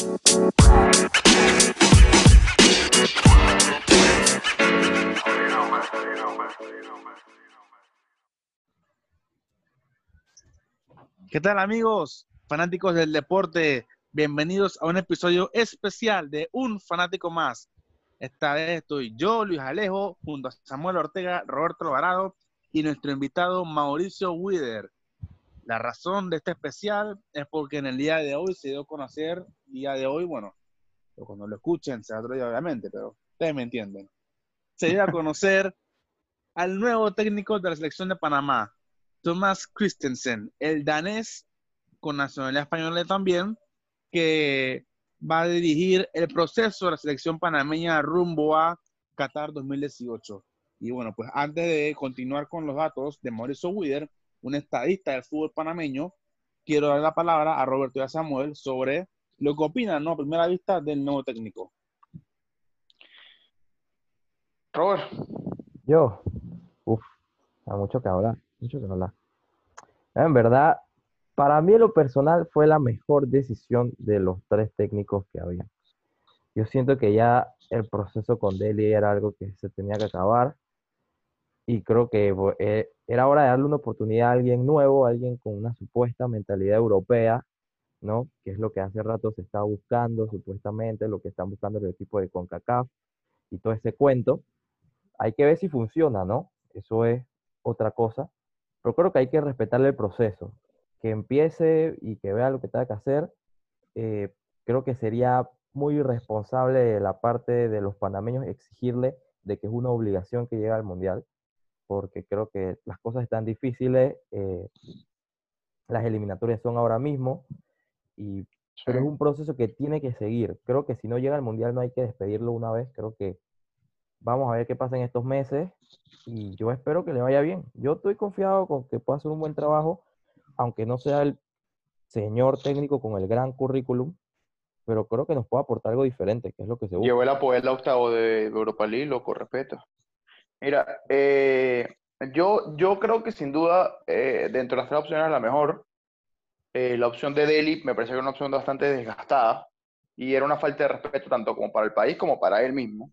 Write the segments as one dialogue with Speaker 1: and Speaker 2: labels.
Speaker 1: ¿Qué tal amigos, fanáticos del deporte? Bienvenidos a un episodio especial de Un Fanático Más. Esta vez estoy yo, Luis Alejo, junto a Samuel Ortega, Roberto Alvarado y nuestro invitado Mauricio Wider. La razón de este especial es porque en el día de hoy se dio a conocer, día de hoy, bueno, cuando lo escuchen será otro día obviamente, pero ustedes me entienden. Se dio a conocer al nuevo técnico de la selección de Panamá, Thomas Christensen, el danés con nacionalidad española también, que va a dirigir el proceso de la selección panameña rumbo a Qatar 2018. Y bueno, pues antes de continuar con los datos de Mauricio Wider, un estadista del fútbol panameño, quiero dar la palabra a Roberto y a Samuel sobre lo que opinan, ¿no? A primera vista del nuevo técnico.
Speaker 2: Robert.
Speaker 3: Yo, uff, hay mucho que hablar, mucho que hablar. En verdad, para mí en lo personal fue la mejor decisión de los tres técnicos que había. Yo siento que ya el proceso con Delhi era algo que se tenía que acabar y creo que eh, era hora de darle una oportunidad a alguien nuevo, a alguien con una supuesta mentalidad europea, ¿no? Que es lo que hace rato se está buscando, supuestamente, lo que están buscando el equipo de CONCACAF y todo ese cuento. Hay que ver si funciona, ¿no? Eso es otra cosa. Pero creo que hay que respetarle el proceso. Que empiece y que vea lo que tenga que hacer. Eh, creo que sería muy irresponsable de la parte de los panameños exigirle de que es una obligación que llegue al Mundial porque creo que las cosas están difíciles, eh, las eliminatorias son ahora mismo, y, pero es un proceso que tiene que seguir. Creo que si no llega al Mundial no hay que despedirlo una vez, creo que vamos a ver qué pasa en estos meses y yo espero que le vaya bien. Yo estoy confiado con que pueda hacer un buen trabajo, aunque no sea el señor técnico con el gran currículum, pero creo que nos puede aportar algo diferente, que es lo que se busca.
Speaker 2: Llevó el apoyo octavo de Europa League, loco, respeto. Mira, eh, yo, yo creo que sin duda, eh, dentro de las tres opciones, la mejor. Eh, la opción de Delhi me parece que era una opción bastante desgastada y era una falta de respeto tanto como para el país como para él mismo.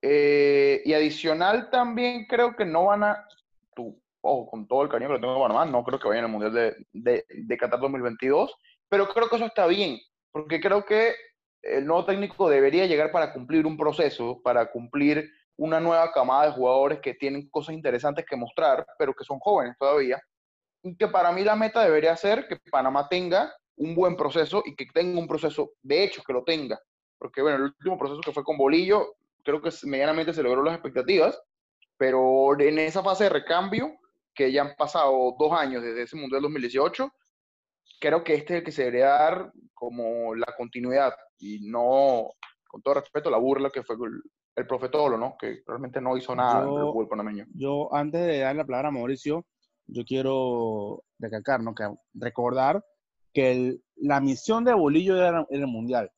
Speaker 2: y adicional también creo que no van a, tú, ojo, con todo el cariño que le tengo a no creo que vayan al Mundial de, de, de Qatar 2022, pero creo que eso está bien, porque creo que el nuevo técnico debería llegar para cumplir un proceso, para cumplir una nueva camada de jugadores que tienen cosas interesantes que mostrar, pero que son jóvenes todavía. Y que para mí la meta debería ser que Panamá tenga un buen proceso y que tenga un proceso, de hecho, que lo tenga. Porque, bueno, el último proceso que fue con Bolillo, creo que medianamente se logró las expectativas, pero en esa fase de recambio, que ya han pasado dos años desde ese Mundial 2018, creo que este es el que se debería dar como la continuidad y no, con todo respeto, la burla que fue el profetolo, ¿no? Que realmente no hizo nada yo, el fútbol panameño.
Speaker 1: Yo, antes de darle la palabra a Mauricio, yo quiero recalcar, ¿no? Que recordar que la misión de Bolillo era, el Mundial.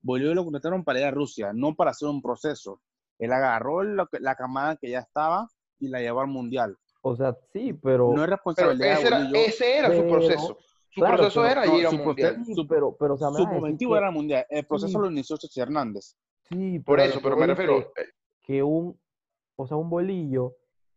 Speaker 1: Bolillo lo contrataron para ir a Rusia, no para hacer un proceso. Él agarró la, la camada que ya estaba y la llevó al Mundial.
Speaker 3: O sea, sí, pero...
Speaker 1: No es responsabilidad
Speaker 2: ese,
Speaker 1: de
Speaker 2: Bolillo, era, ese era su proceso. Su claro, proceso
Speaker 3: pero,
Speaker 2: era
Speaker 3: no,
Speaker 2: ir al Mundial.
Speaker 3: Su, pero, pero, o sea,
Speaker 1: su objetivo era el Mundial. El proceso
Speaker 3: Sí.
Speaker 1: lo inició Cheche Hernández.
Speaker 3: Sí,
Speaker 2: Por
Speaker 3: pero
Speaker 2: eso, pero me refiero.
Speaker 3: que-
Speaker 2: eh,
Speaker 3: que un, o sea, un bolillo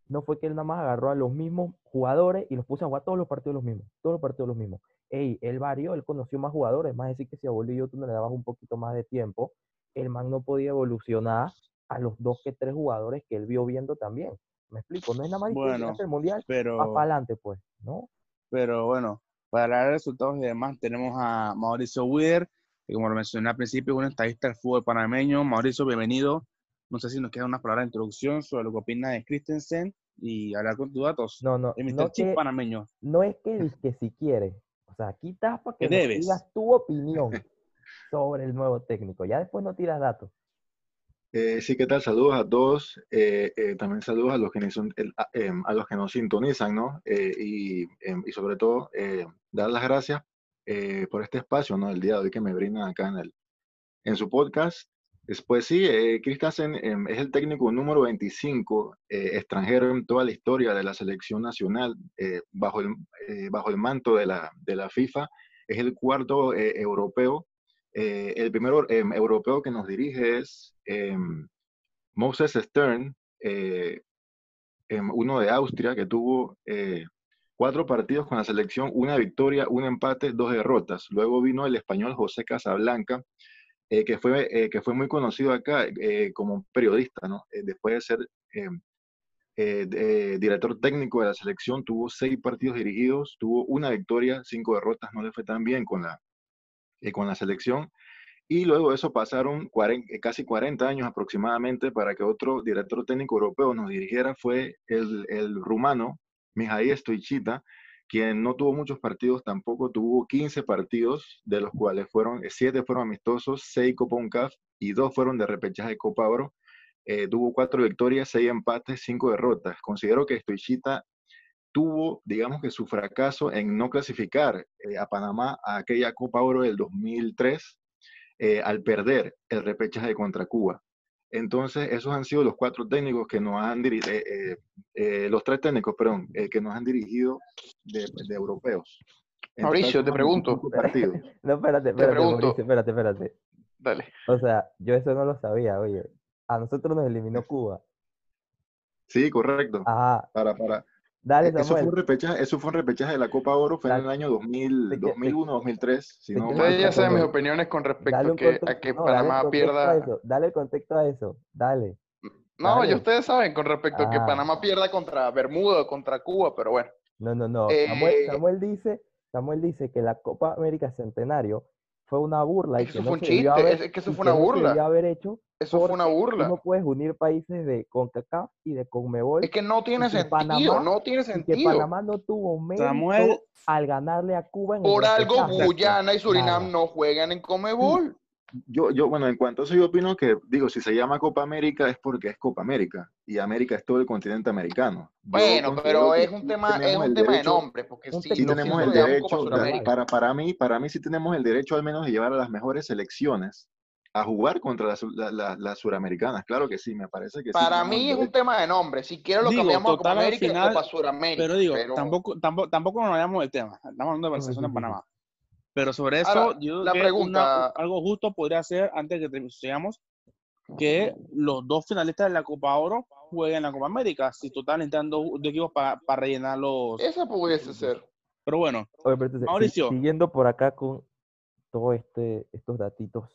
Speaker 3: no fue que él nada más agarró a los mismos jugadores y los puso a jugar todos los partidos los mismos, todos los partidos los mismos. Ey, él varió, él conoció más jugadores, más decir que si a Bolillo tú no le dabas un poquito más de tiempo, el man no podía evolucionar a los dos que tres jugadores que él vio viendo también. Me explico, no es nada más
Speaker 1: Bueno,
Speaker 3: el mundial,
Speaker 1: Pero,
Speaker 3: más para adelante, pues, ¿no?
Speaker 1: pero bueno, para de resultados y demás, tenemos a Mauricio Wider, que como lo mencioné al principio, es un estadista del fútbol panameño. Mauricio, bienvenido. No sé si nos quedan unas palabras de introducción sobre lo que opina de Christensen y hablar con tus datos.
Speaker 3: No, no,
Speaker 1: El
Speaker 3: no,
Speaker 1: Chip
Speaker 3: que,
Speaker 1: panameño.
Speaker 3: no es que, que si quiere, o sea, aquí estás para que nos
Speaker 1: debes.
Speaker 3: digas tu opinión sobre el nuevo técnico, ya después no tiras datos.
Speaker 4: Eh, sí, ¿qué tal? Saludos a todos. eh, eh, también saludos a los que, son- el- a, em, a los que nos sintonizan, ¿no? Eh, y, em, y sobre todo, eh, dar las gracias eh, por este espacio, ¿no? El día de hoy que me brindan acá en, el, en su podcast. Después sí, eh, Christensen em, es el técnico número 25 eh, extranjero en toda la historia de la selección nacional eh, bajo, el, eh, bajo el manto de la, de la FIFA. Es el cuarto eh, europeo Eh, el primero em, europeo que nos dirige es em, Moses Stern, eh, uno de Austria, que tuvo eh, cuatro partidos con la selección, una victoria, un empate, dos derrotas. Luego vino el español José Casablanca, que, fue, que fue muy conocido acá como periodista, ¿no? después de ser director técnico de la selección, tuvo seis partidos dirigidos, tuvo una victoria, cinco derrotas, no le fue tan bien con la, con la selección. Y luego de eso pasaron eh, casi 40 años aproximadamente para que otro director técnico europeo nos dirigiera. Fue el, el rumano Mihai Stoichita, quien no tuvo muchos partidos, tampoco tuvo 15 partidos, de los cuales fueron 7 fueron amistosos, 6 Copa UNCAF y 2 fueron de repechaje de Copa Oro. Eh, tuvo 4 victorias, 6 empates, 5 derrotas. Considero que Stoichita tuvo, digamos que su fracaso en no clasificar eh, a Panamá a aquella Copa Oro del 2003 eh, al perder el repechaje contra Cuba. Entonces, esos han sido los cuatro técnicos que nos han dirigido, eh, los tres técnicos, perdón, que nos han dirigido de, europeos.
Speaker 2: Mauricio, te pregunto.
Speaker 3: no, espérate, espérate, Mauricio, espérate, espérate.
Speaker 2: Dale.
Speaker 3: O sea, yo eso no lo sabía, oye. A nosotros nos eliminó Cuba.
Speaker 4: Sí, correcto.
Speaker 3: Ajá.
Speaker 4: Para, para,
Speaker 3: Dale,
Speaker 4: Eso fue, un repechaje, eso fue un repechaje de la Copa Oro, fue en el año 2000, 2001, 2003. Si no,
Speaker 2: Ustedes ya saben mis opiniones con respecto a que, a que Panamá pierda.
Speaker 3: Dale el contexto a eso, dale.
Speaker 2: No, ya ustedes saben con respecto a que ah. Panamá pierda contra Bermuda o contra Cuba, pero bueno.
Speaker 3: No, no, no. Samuel, eh, Samuel, dice, Samuel dice que la Copa América Centenario fue una burla.
Speaker 2: y que eso fue un chiste, es que eso fue una burla.
Speaker 3: No haber hecho
Speaker 2: eso fue una burla.
Speaker 3: No puedes unir países de CONCACAF y de CONMEBOL.
Speaker 2: Es que no tiene sentido, no tiene sentido.
Speaker 3: Que Panamá no tuvo mérito al ganarle a Cuba en
Speaker 2: Por algo Guyana y Surinam no juegan en CONMEBOL.
Speaker 4: Yo, yo, bueno, en cuanto a eso, yo opino que, digo, si se llama Copa América es porque es Copa América y América es todo el continente americano.
Speaker 2: bueno, pero es un tema, es un tema de nombre, porque sí,
Speaker 4: tenemos el derecho, para, para mí, para mí sí tenemos el derecho al menos de llevar a las mejores selecciones a jugar contra las suramericanas. Claro que sí, me parece que
Speaker 2: Para mí es un tema de nombre. Si quiero lo cambiamos a Copa América y Copa Suramérica.
Speaker 1: Pero digo, Tampoco, tampoco, tampoco nos vayamos del tema. Estamos hablando de Barcelona en Panamá. Pero sobre eso, yo
Speaker 2: la pregunta...
Speaker 1: algo justo podría ser, antes de que sigamos, que los dos finalistas de la Copa Oro jueguen en la Copa América. Si total necesitan dos, equipos para rellenar los...
Speaker 2: Eso pudiese ser.
Speaker 1: Pero bueno, Mauricio.
Speaker 3: Siguiendo por acá con todos este, estos datitos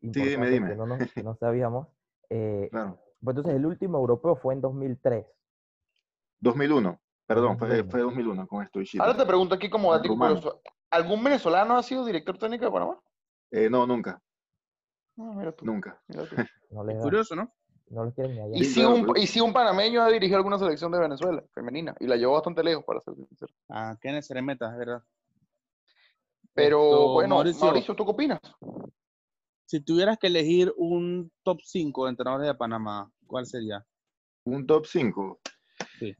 Speaker 4: Sí, dime, dime.
Speaker 3: Que no, no, sabíamos. Eh,
Speaker 4: claro.
Speaker 3: Pues entonces, el último europeo fue en 2003.
Speaker 4: 2001, perdón, Fue, fue 2001 con esto.
Speaker 2: Ahora te pregunto aquí como dato ¿algún venezolano ha sido director técnico de Panamá?
Speaker 4: Eh, no, nunca.
Speaker 2: No, mira tú.
Speaker 4: Nunca.
Speaker 1: curioso, ¿no?
Speaker 3: No lo quieren
Speaker 2: allá. ¿Y, si un, ¿Y si un panameño ha dirigido alguna selección de Venezuela, femenina, y la llevó bastante lejos, para ser sincero?
Speaker 1: Ah, Kenneth Seremeta, es verdad.
Speaker 2: Pero, bueno, Mauricio, ¿tú qué opinas?
Speaker 1: Si tuvieras que elegir un top 5 de entrenadores de Panamá, ¿cuál sería?
Speaker 4: Un top 5.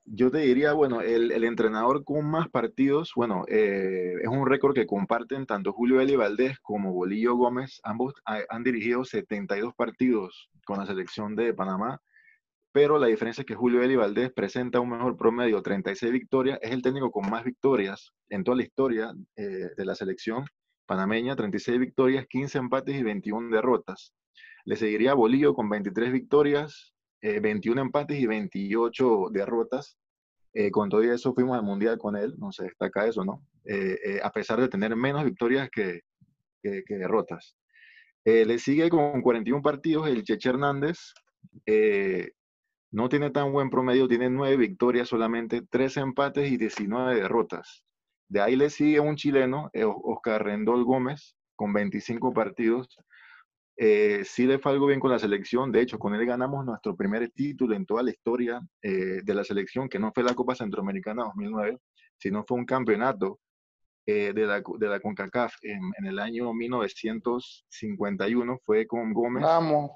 Speaker 4: Yo te diría, bueno, el, entrenador con más partidos, bueno, eh, es un récord que comparten tanto Julio Eli Valdés como Bolillo Gómez. Ambos han dirigido 72 partidos con la selección de Panamá, pero la diferencia es que Julio Eli Valdés presenta un mejor promedio, 36 victorias. Es el técnico con más victorias en toda la historia eh, de la selección panameña, 36 victorias, 15 empates y 21 derrotas. Le seguiría Bolillo con 23 victorias, 21 eh, empates y 28 derrotas. Eh, con todo eso fuimos al Mundial con él, no se destaca eso, ¿no? Eh, a pesar de tener menos victorias que, que, derrotas. le sigue con 41 partidos el Cheche Hernández. no tiene tan buen promedio, tiene 9 victorias solamente, 13 empates y 19 derrotas. De ahí le sigue un chileno, eh, Oscar Rendol Gómez, con 25 partidos. Eh, sí le fue algo bien con la selección. De hecho, con él ganamos nuestro primer título en toda la historia eh, de la selección, que no fue la Copa Centroamericana 2009, sino fue un campeonato de, la, de la CONCACAF en, en, el año 1951. Fue con Gómez.
Speaker 2: Vamos.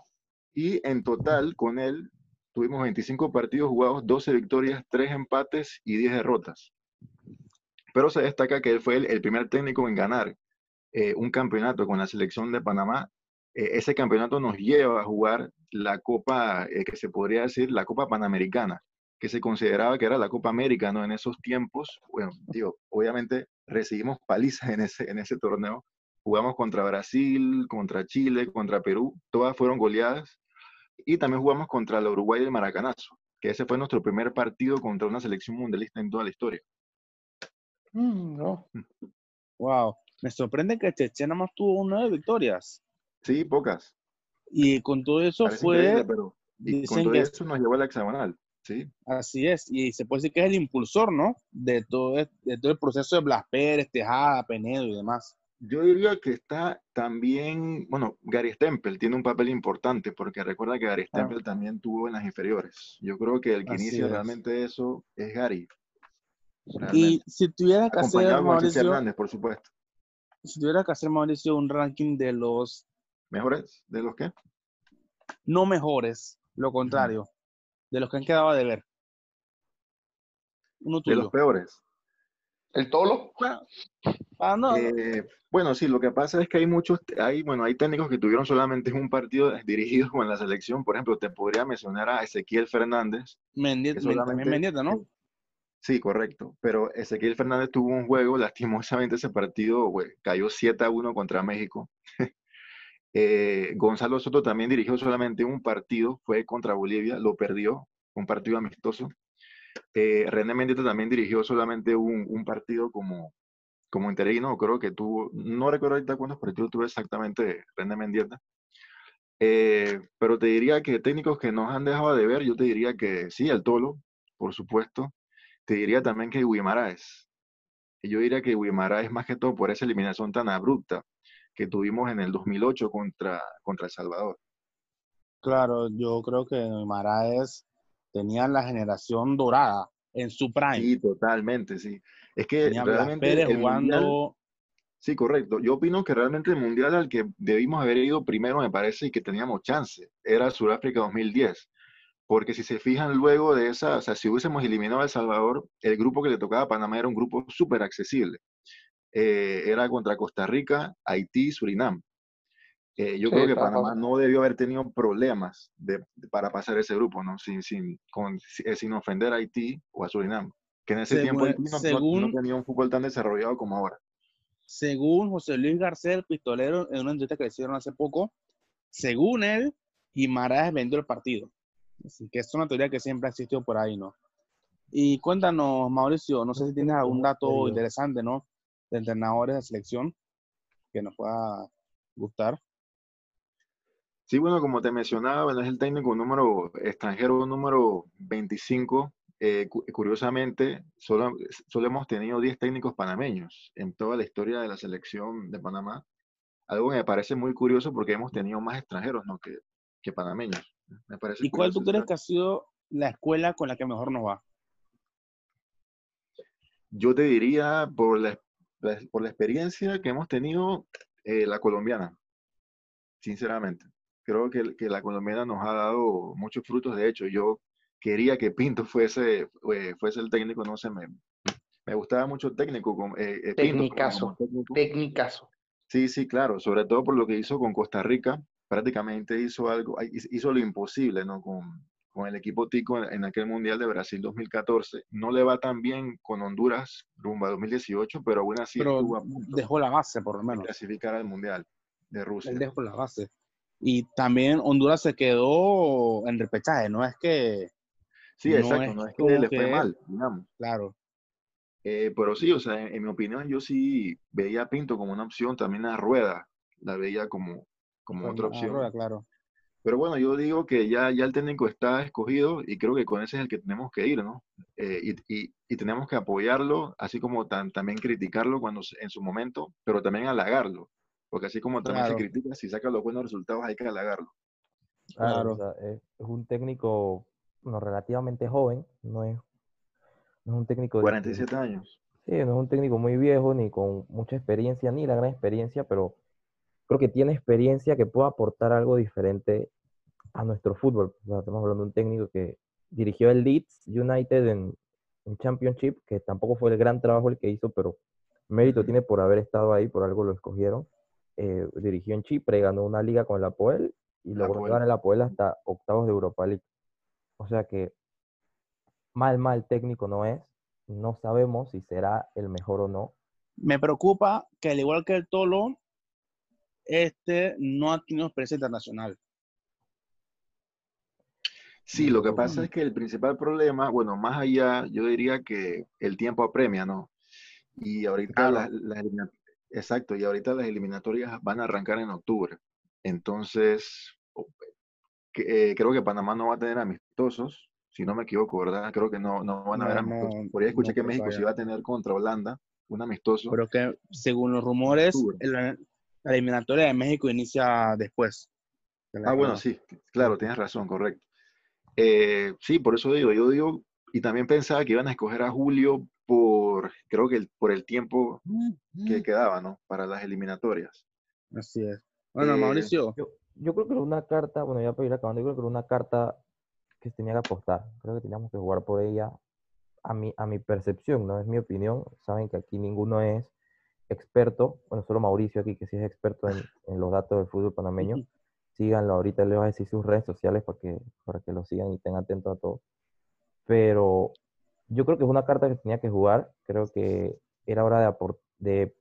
Speaker 4: Y en total, con él, tuvimos 25 partidos jugados, 12 victorias, 3 empates y 10 derrotas. Pero se destaca que él fue el, primer técnico en ganar eh, un campeonato con la selección de Panamá. Eh, ese campeonato nos lleva a jugar la Copa, eh, que se podría decir, la Copa Panamericana, que se consideraba que era la Copa América, ¿no? En esos tiempos, bueno, digo, obviamente recibimos palizas en ese, en ese torneo, Jugamos contra Brasil, contra Chile, contra Perú, todas fueron goleadas. Y también jugamos contra el Uruguay del Maracanazo, que ese fue nuestro primer partido contra una selección mundialista en toda la historia.
Speaker 2: Mm, no.
Speaker 1: Wow. Me sorprende que Cheche nada más tuvo nueve victorias.
Speaker 4: Sí, pocas.
Speaker 1: Y con todo eso
Speaker 4: Parece
Speaker 1: fue,
Speaker 4: pero y con todo
Speaker 1: que
Speaker 4: eso nos llevó a la hexagonal. Sí,
Speaker 1: así es, y se puede decir que es el impulsor, ¿no? De todo, es- de todo el proceso de Blas Pérez, Tejada, Penedo y demás.
Speaker 4: Yo diría que está también, bueno, Gary Stempel tiene un papel importante porque recuerda que Gary
Speaker 1: Ah.
Speaker 4: Stempel también tuvo en las inferiores. Yo creo que el que
Speaker 1: Así
Speaker 4: inicia
Speaker 1: es.
Speaker 4: realmente eso es Gary.
Speaker 1: Y
Speaker 4: realmente.
Speaker 1: si tuviera que hacer,
Speaker 4: Acompañado Cheche
Speaker 1: Mauricio,
Speaker 4: Hernández, por supuesto.
Speaker 1: si tuviera que hacer, Mauricio, un ranking de los
Speaker 4: ¿Mejores de los que?
Speaker 1: no mejores, lo contrario, de los que han quedado a deber. Uno
Speaker 4: De los peores.
Speaker 2: El Tolo,
Speaker 1: Bueno, ah, no,
Speaker 4: Eh, bueno, sí, lo que pasa es que hay muchos, hay, bueno, hay técnicos que tuvieron solamente un partido dirigido con la selección. Por ejemplo, te podría mencionar a Ezequiel Fernández.
Speaker 1: Mendieta,
Speaker 4: solamente-
Speaker 1: también Mendieta, ¿no?
Speaker 4: Sí, correcto. Pero Ezequiel Fernández tuvo un juego, lastimosamente ese partido güey, cayó 7 a 1 contra México. Eh, Gonzalo Soto también dirigió solamente un partido, fue contra Bolivia, lo perdió, un partido amistoso. Eh, René Mendieta también dirigió solamente un, partido como, como interino, creo que tuvo, no recuerdo ahorita cuántos partidos tuvo exactamente René Mendieta. Eh, pero te diría que técnicos que nos han dejado de ver, yo te diría que sí, el Tolo, por supuesto. Te diría también que Guimaraes. Yo diría que Guimaraes más que todo por esa eliminación tan abrupta que tuvimos en el 2008 contra, contra El Salvador.
Speaker 1: Claro, yo creo que Maraes tenía la generación dorada en su prime.
Speaker 4: Sí, totalmente, sí. Es que
Speaker 1: tenía
Speaker 4: realmente
Speaker 1: Pérez
Speaker 4: el mundial-
Speaker 1: jugando.
Speaker 4: sí, correcto. Yo opino que realmente el mundial al que debimos haber ido primero, me parece, y que teníamos chance, era Sudáfrica 2010. Porque si se fijan luego de esa, o sea, si hubiésemos eliminado a El Salvador, el grupo que le tocaba a Panamá era un grupo súper accesible. Eh, era contra Costa Rica, Haití y Surinam. Eh, yo
Speaker 2: Sí,
Speaker 4: creo que Panamá no debió haber tenido problemas de, de- para pasar ese grupo, ¿no? Sin, sin, con- eh, sin ofender a Haití o a Surinam. Que en ese
Speaker 1: Según-
Speaker 4: tiempo Haití no-
Speaker 1: según-
Speaker 4: no tenía un fútbol tan desarrollado como ahora.
Speaker 1: Según José Luis García, el pistolero, en una entrevista que le hicieron hace poco, según él, Guimaraes vendió el partido. Así que es una teoría que siempre ha existido por ahí, ¿no? Y cuéntanos, Mauricio, no sé si tienes algún dato interesante, ¿no? De entrenadores de selección que nos pueda gustar.
Speaker 4: Sí, bueno, como te mencionaba, bueno, es el técnico número extranjero número 25. Eh, cu- curiosamente, solo, solo hemos tenido 10 técnicos panameños en toda la historia de la selección de Panamá. Algo que me parece muy curioso porque hemos tenido más extranjeros, ¿no? que, que panameños. Me parece
Speaker 1: ¿Y cuál tú crees que ha sido la escuela con la que mejor nos va?
Speaker 4: Yo te diría, por la, la- por la experiencia que hemos tenido, eh, la colombiana, sinceramente. Creo que, que la colombiana nos ha dado muchos frutos. De hecho, yo quería que Pinto fuese, eh, fuese el técnico, no sé, me, me gustaba mucho el técnico. Como, eh, eh,
Speaker 2: Tecnicazo.
Speaker 4: técnico.
Speaker 2: Tecnicazo.
Speaker 4: Sí, sí, claro, sobre todo por lo que hizo con Costa Rica, prácticamente hizo algo, hizo hizo lo imposible, ¿no? Con, con el equipo Tico en, en aquel Mundial de Brasil 2014. No le va tan bien con Honduras rumbo a 2018, pero aún así
Speaker 1: Pero
Speaker 4: estuvo a punto
Speaker 1: dejó la base, por lo menos.
Speaker 4: clasificar al Mundial de Rusia.
Speaker 1: Él dejó la base. Y también Honduras se quedó en repechaje, no es que,
Speaker 4: Sí,
Speaker 1: no
Speaker 4: exacto,
Speaker 1: es
Speaker 4: no es que le fue
Speaker 1: que-
Speaker 4: mal, digamos.
Speaker 1: claro,
Speaker 4: Eh, pero sí, o sea, en, en mi opinión, yo sí veía a Pinto como una opción, también a Rueda la veía como, como otra opción.
Speaker 1: Rueda, claro.
Speaker 4: Pero bueno, yo digo que ya, ya el técnico está escogido y creo que con ese es el que tenemos que ir, ¿no? Eh, y, y- y tenemos que apoyarlo, así como tan- también criticarlo cuando en su momento, pero también halagarlo. Porque así como también
Speaker 1: Claro.
Speaker 4: se critica, si saca los buenos resultados hay que halagarlo.
Speaker 3: Claro,
Speaker 1: Claro.
Speaker 3: o sea, es, es un técnico bueno, relativamente joven, no es, no es un técnico de-
Speaker 4: 47 años.
Speaker 3: Sí, no es un técnico muy viejo ni con mucha experiencia, ni la gran experiencia, pero creo que tiene experiencia que puede aportar algo diferente a nuestro fútbol. O sea, estamos hablando de un técnico que dirigió el Leeds United en, en Championship, que tampoco fue el gran trabajo el que hizo, pero mérito tiene por haber estado ahí, por algo lo escogieron. Eh, dirigió en Chipre, ganó una liga con el Apoel y logró llevar el Apoel hasta octavos de Europa League. O sea que mal, mal técnico no es. No sabemos si será el mejor o no.
Speaker 1: Me preocupa que al igual que el Tolo, este no ha tenido experiencia internacional.
Speaker 4: Sí, lo que pasa es que el principal problema, bueno, más allá, yo diría que el tiempo apremia, ¿no? Y ahorita
Speaker 1: Claro.
Speaker 4: las, exacto, y ahorita las eliminatorias van a arrancar en octubre. Entonces, eh, creo que Panamá no va a tener amistosos, si no me equivoco, ¿verdad? Creo que no, no van a haber
Speaker 1: No,
Speaker 4: amistosos.
Speaker 1: no,
Speaker 4: Por ahí escuché
Speaker 1: no
Speaker 4: que México sí va a tener contra Holanda un amistoso.
Speaker 1: Pero que según los rumores. La, eliminatoria de México inicia después. de
Speaker 4: Ah, bueno, sí, claro, tienes razón, correcto. Eh, sí, por eso digo, yo digo, y también pensaba que iban a escoger a Julio por, creo que el- por el tiempo que quedaba, ¿no? Para las eliminatorias.
Speaker 1: Así es. Bueno,
Speaker 4: Eh,
Speaker 1: Mauricio,
Speaker 3: Yo, yo creo que era una carta, bueno, ya para ir acabando, yo creo que era una carta que se tenía que apostar. Creo que teníamos que jugar por ella. A mi, a mi percepción, no es mi opinión. Saben que aquí ninguno es experto. Bueno, solo Mauricio aquí, que sí es experto en, en los datos del fútbol panameño. Síganlo, ahorita les voy a decir sus redes sociales para que, para que lo sigan y estén atentos a todo. Pero yo creo que es una carta que tenía que jugar. Creo que era hora de, de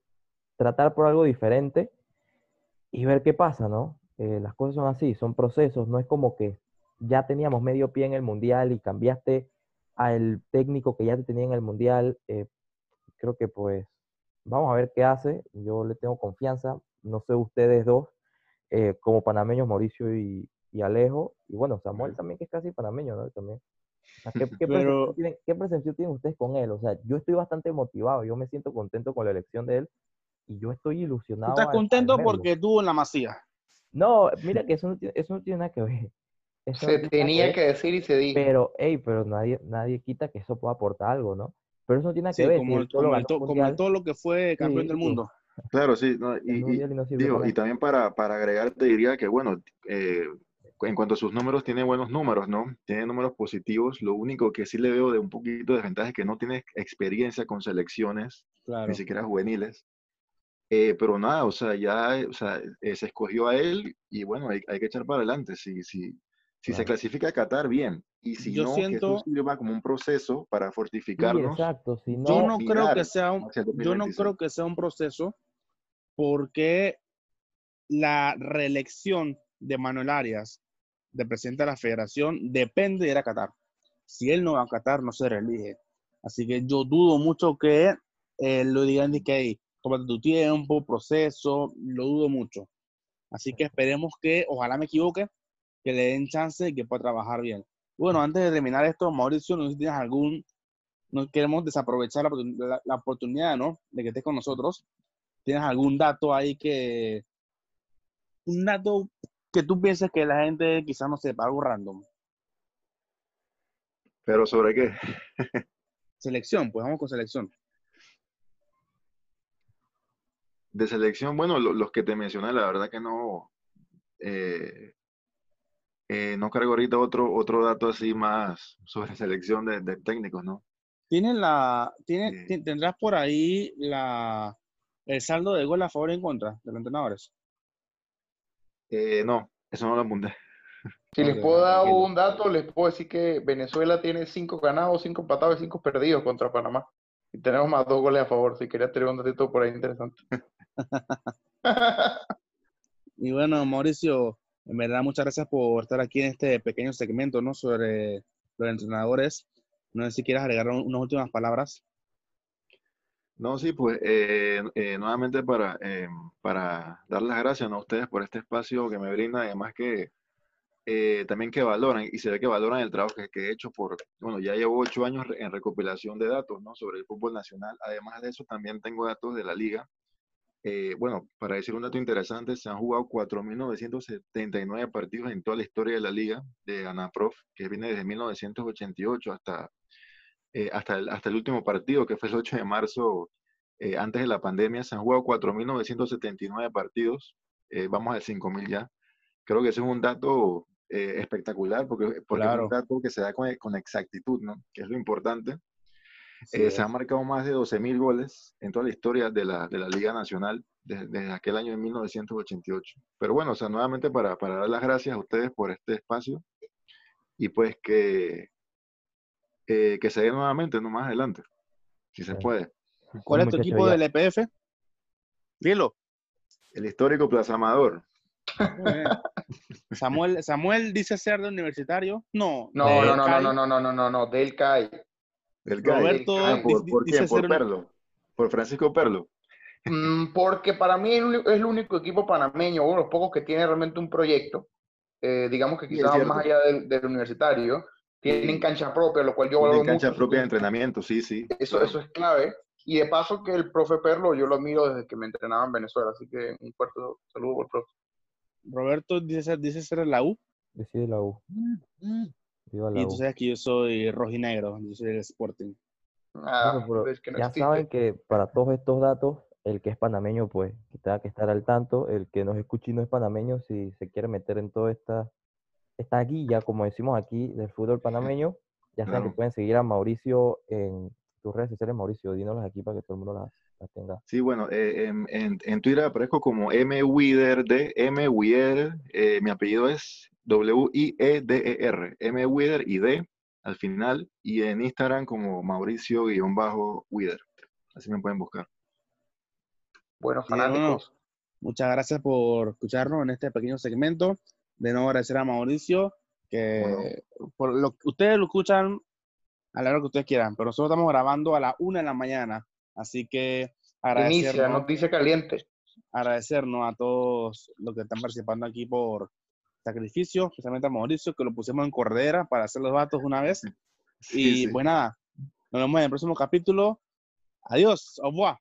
Speaker 3: tratar por algo diferente y ver qué pasa, ¿no? Eh, las cosas son así, son procesos, no es como que ya teníamos medio pie en el mundial y cambiaste al técnico que ya te tenía en el mundial. eh, creo que pues vamos a ver qué hace, yo le tengo confianza, no sé ustedes dos, eh, como panameños, Mauricio y, y Alejo, y bueno, Samuel también que es casi panameño, ¿no? También. O sea, ¿Qué, qué
Speaker 1: Pero-
Speaker 3: tienen, qué percepción tienen ustedes con él? O sea, yo estoy bastante motivado, yo me siento contento con la elección de él y yo estoy
Speaker 1: tú
Speaker 3: ilusionado.
Speaker 1: estás contento porque estuvo en la masía.
Speaker 3: No, mira que eso no tiene, eso no tiene nada que ver. Eso no
Speaker 2: Se
Speaker 3: nada
Speaker 2: tenía
Speaker 3: ver,
Speaker 2: que decir y se dijo.
Speaker 3: Pero, hey, pero nadie, nadie quita que eso pueda aportar algo, ¿no? Pero eso no tiene nada
Speaker 1: Sí,
Speaker 3: que ver.
Speaker 1: como, el,
Speaker 3: el
Speaker 1: el todo lo que fue campeón del
Speaker 3: Sí.
Speaker 1: mundo.
Speaker 4: Claro, sí, Y, y,
Speaker 3: no
Speaker 4: digo,
Speaker 3: para
Speaker 4: y también para, para agregar, te diría que, bueno, eh, en cuanto a sus números, tiene buenos números, ¿no? Tiene números positivos. Lo único que sí le veo de un poquito de desventaja es que no tiene experiencia con selecciones,
Speaker 1: Claro.
Speaker 4: ni siquiera juveniles. Eh, pero nada, o sea, ya o sea, eh, se escogió a él y bueno, hay, hay que echar para adelante. Si, si, si se clasifica a Qatar, bien. Y si
Speaker 1: Yo
Speaker 4: no, que
Speaker 1: siento-
Speaker 4: esto sirva como un proceso para
Speaker 3: Sí,
Speaker 4: fortificarnos.
Speaker 3: exacto. Si no,
Speaker 1: yo no creo que sea un, yo no
Speaker 4: 2026.
Speaker 1: creo que sea un proceso porque la reelección de Manuel Arias de presidente de la federación depende de ir a Qatar. Si él no va a Qatar, no se reelige. Así que yo dudo mucho que eh, lo digan de que hey, tómate tu tiempo, proceso, lo dudo mucho. Así que esperemos que, ojalá me equivoque, que le den chance y que pueda trabajar bien. Bueno, antes de terminar esto, Mauricio, no sé si tienes algún no queremos desaprovechar la- la oportunidad, ¿no? De que estés con nosotros. ¿Tienes algún dato ahí que... Un dato que tú pienses que la gente quizás no sepa, algo random?
Speaker 4: Pero sobre qué?
Speaker 1: Selección, pues vamos con selección.
Speaker 4: De selección, bueno, lo- los que te mencioné, la verdad que no, eh, eh, no cargo ahorita otro, otro dato así más sobre selección de, de técnicos, ¿no?
Speaker 1: ¿Tienes la, tiene,
Speaker 4: Sí.
Speaker 1: ti- ¿Tendrás por ahí la, el saldo de gol a favor y en contra de los entrenadores?
Speaker 4: Eh, no, eso no lo apunté.
Speaker 2: Si les puedo dar un dato, les puedo decir que Venezuela tiene cinco ganados, cinco empatados y cinco perdidos contra Panamá. Y tenemos más dos goles a favor. Si quería tener un datito por ahí interesante.
Speaker 1: Y bueno, Mauricio, en verdad muchas gracias por estar aquí en este pequeño segmento, ¿no? Sobre los entrenadores. No sé si quieres agregar un- unas últimas palabras.
Speaker 4: No, sí, pues eh, eh, nuevamente para, eh, para dar las gracias ¿no? a ustedes por este espacio que me brindan, además que eh, también que valoran, y se ve que valoran el trabajo que, he hecho por, bueno, ya llevo ocho años en recopilación de datos, ¿no? Sobre el fútbol nacional. Además de eso, también tengo datos de la liga. Eh, bueno, para decir un dato interesante, se han jugado 4.979 partidos en toda la historia de la liga de ANAPROF, que viene desde 1988 hasta, eh, hasta, el, hasta el último partido, que fue el 8 de marzo, eh, antes de la pandemia. Se han jugado 4.979 partidos, vamos al 5.000 ya. Creo que ese es un dato espectacular, porque, porque es
Speaker 1: Claro.
Speaker 4: un dato que se da con, con exactitud, ¿no? Que es lo importante. Eh, se han marcado más de 12.000 goles en toda la historia de la, de la Liga Nacional desde, desde aquel año de 1988. Pero bueno, o sea, nuevamente para, para dar las gracias a ustedes por este espacio y pues que, eh, que se dé nuevamente, no más adelante, si se puede.
Speaker 1: ¿Cuál es tu equipo del EPF? Dilo.
Speaker 4: El histórico Plaza Amador.
Speaker 1: Muy bien. Samuel, Samuel dice ser de universitario. No.
Speaker 2: No, no, no, no, no, no, no, no, no, del CAI.
Speaker 4: CAI.
Speaker 1: Roberto
Speaker 4: Ah, ¿por, por
Speaker 1: dice
Speaker 4: quién? Por
Speaker 1: un-
Speaker 4: Perlo. Por Francisco Perlo.
Speaker 2: Mm, Porque para mí es el el único equipo panameño, uno de los pocos que tiene realmente un proyecto, eh, digamos que quizás más allá del, del universitario, tienen cancha propia, lo cual yo
Speaker 4: Tienen
Speaker 2: valoro
Speaker 4: cancha
Speaker 2: mucho.
Speaker 4: propia de entrenamiento, sí, sí.
Speaker 2: Eso,
Speaker 4: claro.
Speaker 2: eso es clave. Y de paso que el profe Perlo, yo lo admiro desde que me entrenaba en Venezuela, así que un fuerte saludo por el profe.
Speaker 1: Roberto dice ser, dice ser la U.
Speaker 3: Decide la U. Viva la
Speaker 1: Y
Speaker 3: U.
Speaker 1: tú sabes que yo soy rojinegro. Yo soy del Sporting.
Speaker 2: Ah,
Speaker 3: Bueno, pero
Speaker 2: ves que no
Speaker 3: ya
Speaker 2: existe.
Speaker 3: saben que para todos estos datos, el que es panameño, pues, que tenga que estar al tanto. El que nos escuche y no es panameño, si se quiere meter en toda esta, esta guilla, como decimos aquí, del fútbol panameño, ya saben que pueden seguir a Mauricio en tus redes sociales. Mauricio, dínoslas aquí para que todo el mundo las, las tenga.
Speaker 4: Sí, bueno, eh, en, en- en Twitter aparezco como M. Wider de M. Wider. eh, mi apellido es W-I-E-D-E-R. M. Wider y D al final. Y en Instagram como Mauricio-Wider. Así me pueden buscar.
Speaker 1: Bueno,
Speaker 2: fanáticos.
Speaker 1: Muchas gracias por escucharnos en este pequeño segmento. De nuevo agradecer a Mauricio, que por lo, ustedes lo escuchan a la hora que ustedes quieran, pero nosotros estamos grabando a la una de la mañana. Así que
Speaker 2: Inicia,
Speaker 1: agradecernos,
Speaker 2: noticia caliente.
Speaker 1: agradecernos a todos los que están participando aquí por sacrificio, especialmente a Mauricio, que lo pusimos en cordera para hacer los datos una vez.
Speaker 4: Sí,
Speaker 1: Y
Speaker 4: sí.
Speaker 1: pues nada, nos vemos en el próximo capítulo. Adiós, au revoir.